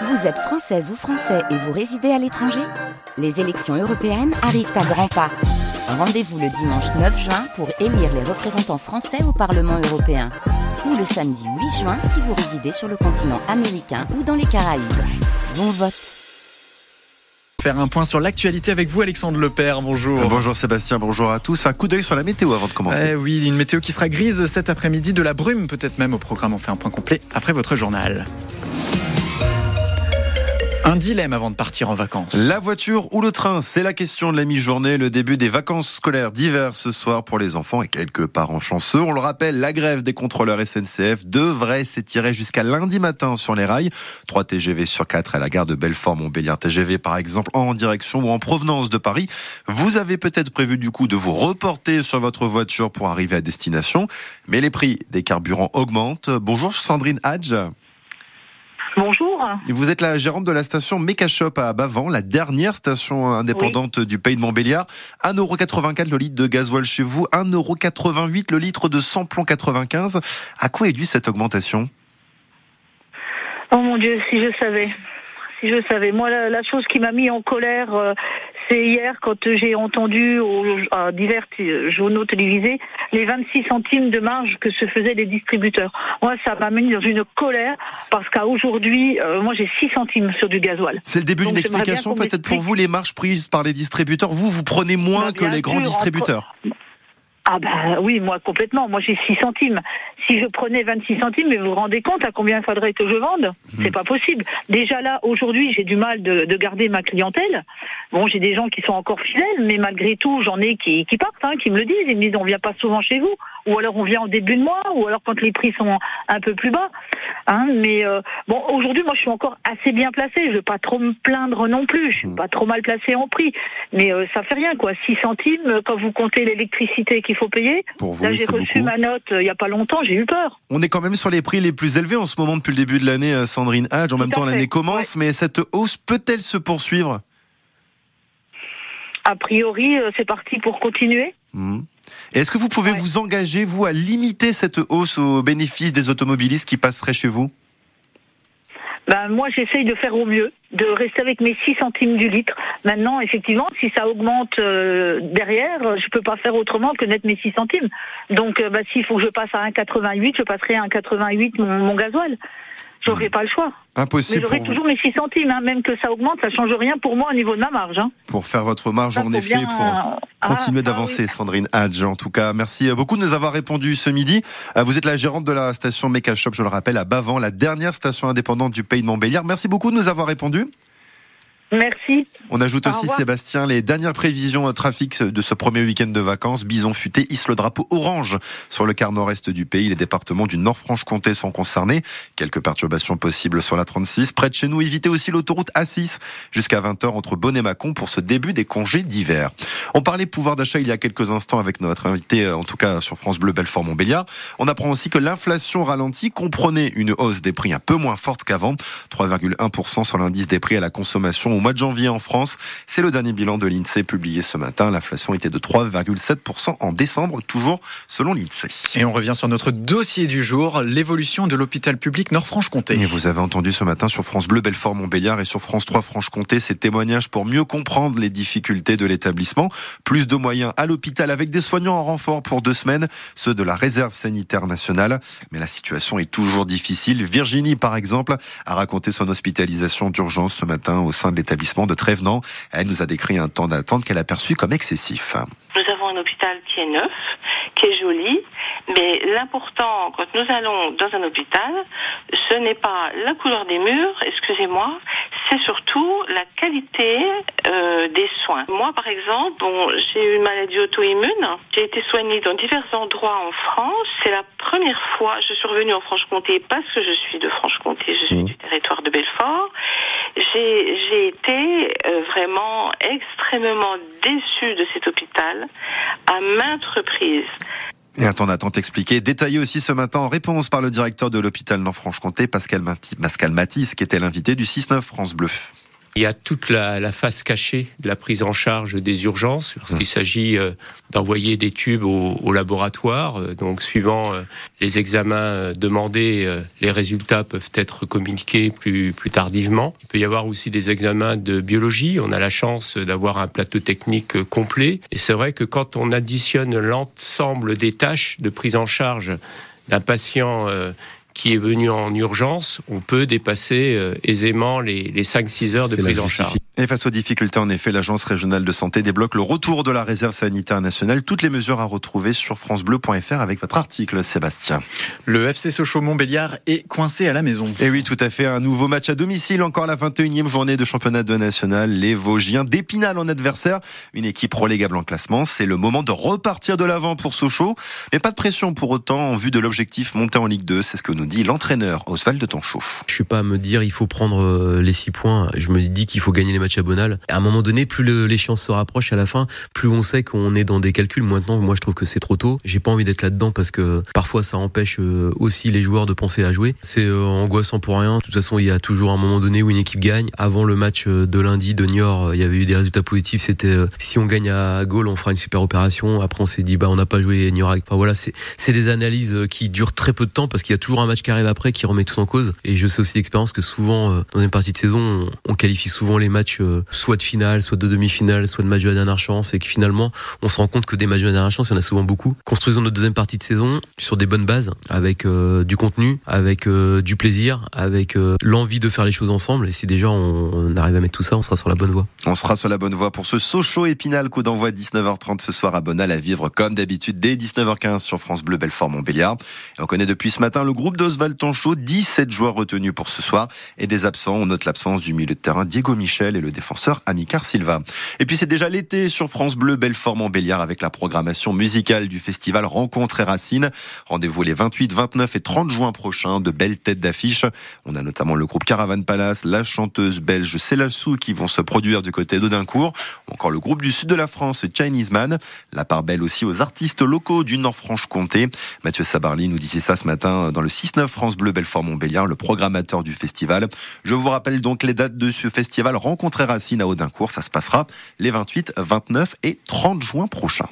Vous êtes française ou français et vous résidez à l'étranger Les élections européennes arrivent à grands pas. Rendez-vous le dimanche 9 juin pour élire les représentants français au Parlement européen. Ou le samedi 8 juin si vous résidez sur le continent américain ou dans les Caraïbes. Bon vote Faire un point sur l'actualité avec vous, Alexandre Lepère. Bonjour. Bonjour Sébastien, bonjour à tous. Un coup d'œil sur la météo avant de commencer. Eh oui, une météo qui sera grise cet après-midi, de la brume peut-être même au programme. On fait un point complet après votre journal. Un dilemme avant de partir en vacances. La voiture ou le train, c'est la question de la mi-journée, le début des vacances scolaires d'hiver ce soir pour les enfants et quelques parents chanceux. On le rappelle, la grève des contrôleurs SNCF devrait s'étirer jusqu'à lundi matin sur les rails. 3 TGV sur 4 à la gare de Belfort-Montbéliard TGV par exemple en direction ou en provenance de Paris. Vous avez peut-être prévu du coup de vous reporter sur votre voiture pour arriver à destination, mais les prix des carburants augmentent. Bonjour Sandrine Hadj. Bonjour. Vous êtes la gérante de la station Meca Shop à Bavant, la dernière station indépendante du pays de Montbéliard. 1,84€ le litre de gasoil chez vous, 1,88€ le litre de samplon 95. À quoi est due cette augmentation? Oh mon Dieu, si je savais. Si je savais. Moi, la, chose qui m'a mis en colère, euh, c'est hier quand j'ai entendu à divers journaux télévisés les 26 centimes de marge que se faisaient les distributeurs. Moi, ça m'a mis dans une colère parce qu'à aujourd'hui, euh, moi j'ai 6 centimes sur du gasoil. C'est le début d'une explication peut-être pour vous les marges prises par les distributeurs. Vous, vous prenez moins bah, que les grands distributeurs. Ah ben oui, moi complètement. Moi j'ai 6 centimes. Si je prenais 26 centimes, mais vous vous rendez compte à combien il faudrait que je vende? C'est hmm. pas possible. Déjà là, aujourd'hui, j'ai du mal de, de, garder ma clientèle. Bon, j'ai des gens qui sont encore fidèles, mais malgré tout, j'en ai qui, qui partent, hein, qui me le disent. Ils me disent on vient pas souvent chez vous, ou alors on vient en début de mois, ou alors quand les prix sont un peu plus bas. Hein, mais euh, bon, aujourd'hui, moi, je suis encore assez bien placée. Je veux pas trop me plaindre non plus. Je suis hmm. pas trop mal placée en prix, mais euh, ça fait rien, quoi. 6 centimes quand vous comptez l'électricité qu'il faut payer. Pour vous, Là, j'ai reçu ma note euh, il y a pas longtemps. J'ai eu peur. On est quand même sur les prix les plus élevés en ce moment depuis le début de l'année, Sandrine Hadj. En même temps, l'année commence, mais cette hausse peut-elle se poursuivre? A priori, c'est parti pour continuer. Hmm. Est-ce que vous pouvez vous engager, vous, à limiter cette hausse au bénéfice des automobilistes qui passeraient chez vous? Ben, moi, j'essaye de faire au mieux, de rester avec mes 6 centimes du litre. Maintenant, effectivement, si ça augmente euh, derrière, je peux pas faire autrement que d'être mes 6 centimes. Donc, euh, ben, s'il faut que je passe à 1,88, je passerai à 1,88 mon, mon gasoil. J'aurais pas le choix. Impossible. Mais j'aurai toujours mes 6 centimes, hein. même que ça augmente, ça change rien pour moi au niveau de ma marge. Hein. Pour faire votre marge, en effet, pour ah, continuer ah d'avancer, Sandrine Hadj. En tout cas, merci beaucoup de nous avoir répondu ce midi. Euh, vous êtes la gérante de la station Mecha Shop, je le rappelle, à Bavant, la dernière station indépendante du pays de Montbéliard. Merci beaucoup de nous avoir répondu. Merci. On ajoute aussi, Sébastien, les dernières prévisions trafic de ce premier week-end de vacances. Bison futé hisse le drapeau orange sur le quart nord-est du pays. Les départements du Nord-Franche-Comté sont concernés. Quelques perturbations possibles sur la 36. Près de chez nous, évitez aussi l'autoroute A6 jusqu'à 20h entre Bonne et Mâcon pour ce début des congés d'hiver. On parlait pouvoir d'achat il y a quelques instants avec notre invité, euh, en tout cas sur France Bleu Belfort-Montbéliard. On apprend aussi que l'inflation ralentit comprenait une hausse des prix un peu moins forte qu'avant. 3,1% sur l'indice des prix à la consommation mois de janvier en France. C'est le dernier bilan de l'INSEE publié ce matin. L'inflation était de 3,7% en décembre, toujours selon l'INSEE. Et on revient sur notre dossier du jour, l'évolution de l'hôpital public Nord-Franche-Comté. Et vous avez entendu ce matin sur France Bleu Belfort-Montbéliard et sur France 3 Franche-Comté ces témoignages pour mieux comprendre les difficultés de l'établissement. Plus de moyens à l'hôpital avec des soignants en renfort pour deux semaines, ceux de la réserve sanitaire nationale. Mais la situation est toujours difficile. Virginie, par exemple, a raconté son hospitalisation d'urgence ce matin au sein de l'établissement l'établissement de Trévenant. Elle nous a décrit un temps d'attente qu'elle a perçu comme excessif. Nous avons un hôpital qui est neuf, qui est joli, mais l'important quand nous allons dans un hôpital, ce n'est pas la couleur des murs, excusez-moi, c'est surtout la qualité euh, des soins. Moi, par exemple, bon, j'ai eu une maladie auto-immune. J'ai été soignée dans divers endroits en France. C'est la première fois je suis revenue en Franche-Comté parce que je suis de Franche-Comté, je suis mmh. du territoire de Belfort. J'ai été euh, vraiment extrêmement déçue de cet hôpital à maintes reprises. Et un temps d'attente expliqué, détaillé aussi ce matin en réponse par le directeur de l'hôpital Nord-Franche-Comté, Pascal, Pascal Matisse, qui était l'invité du 6-9 France Bleu. Il y a toute la, la face cachée de la prise en charge des urgences lorsqu'il s'agit euh, d'envoyer des tubes au, au laboratoire. Euh, donc, suivant euh, les examens demandés, les résultats peuvent être communiqués plus, plus tardivement. Il peut y avoir aussi des examens de biologie. On a la chance d'avoir un plateau technique complet. Et c'est vrai que quand on additionne l'ensemble des tâches de prise en charge d'un patient qui est venu en urgence, on peut dépasser euh, aisément les, les 5-6 heures de prise en charge. Et face aux difficultés, en effet, l'Agence régionale de santé débloque le retour de la réserve sanitaire nationale. Toutes les mesures à retrouver sur francebleu.fr avec votre article, Sébastien. Le FC Sochaux-Montbéliard est coincé à la maison. Et oui, tout à fait. Un nouveau match à domicile, encore la 21e journée de championnat de national. Les Vosgiens d'Épinal en adversaire. Une équipe relégable en classement. C'est le moment de repartir de l'avant pour Sochaux. Mais pas de pression pour autant en vue de l'objectif monté en Ligue 2. C'est ce que nous dit l'entraîneur Oswald Tanchot. Je suis pas à me dire il faut prendre euh, les 6 points. Je me dis qu'il faut gagner les matchs à Bonal. À un moment donné, plus l'échéance se rapproche à la fin, plus on sait qu'on est dans des calculs. Maintenant, moi, je trouve que c'est trop tôt. J'ai pas envie d'être là-dedans parce que parfois, ça empêche euh, aussi les joueurs de penser à jouer. C'est euh, angoissant pour rien. De toute façon, il y a toujours un moment donné où une équipe gagne. Avant le match de lundi de Niort, il y avait eu des résultats positifs. C'était si on gagne à Gaulle, on fera une super opération. Après, on s'est dit, bah, on n'a pas joué Niort. Enfin voilà, c'est des analyses qui durent très peu de temps parce qu'il y a toujours un match qui arrive après qui remet tout en cause. Et je sais aussi d'expérience que souvent, dans une partie de saison, on, qualifie souvent les matchs soit de finale, soit de demi-finale, soit de match de la dernière chance, et que finalement, on se rend compte que des matchs de la dernière chance, il y en a souvent beaucoup. Construisons notre deuxième partie de saison sur des bonnes bases, avec euh, du contenu, avec euh, du plaisir, avec euh, l'envie de faire les choses ensemble. Et si déjà on, arrive à mettre tout ça, on sera sur la bonne voie. On sera sur la bonne voie pour ce Sochaux Épinal, coup d'envoi 19h30 ce soir à Bonal à vivre comme d'habitude dès 19h15 sur France Bleu Belfort Montbéliard. On connaît depuis ce matin le groupe d'Oswald Tanchot, 17 joueurs retenus pour ce soir et des absents. On note l'absence du milieu de terrain Diego Michel et le défenseur Amicar Silva. Et puis c'est déjà l'été sur France Bleu, Belfort Montbéliard avec la programmation musicale du festival Rencontres et Racines. Rendez-vous les 28, 29 et 30 juin prochains. De belles têtes d'affiche. On a notamment le groupe Caravan Palace, la chanteuse belge Sou qui vont se produire du côté d'Audincourt. Encore le groupe du sud de la France, Chinese Man. La part belle aussi aux artistes locaux du Nord-Franche-Comté. Mathieu Sabarly nous disait ça ce matin dans le 6-9 France Bleu Belfort Montbéliard, le programmateur du festival. Je vous rappelle donc les dates de ce festival Rencontres et Racines à Audincourt. Ça se passera les 28, 29 et 30 juin prochains.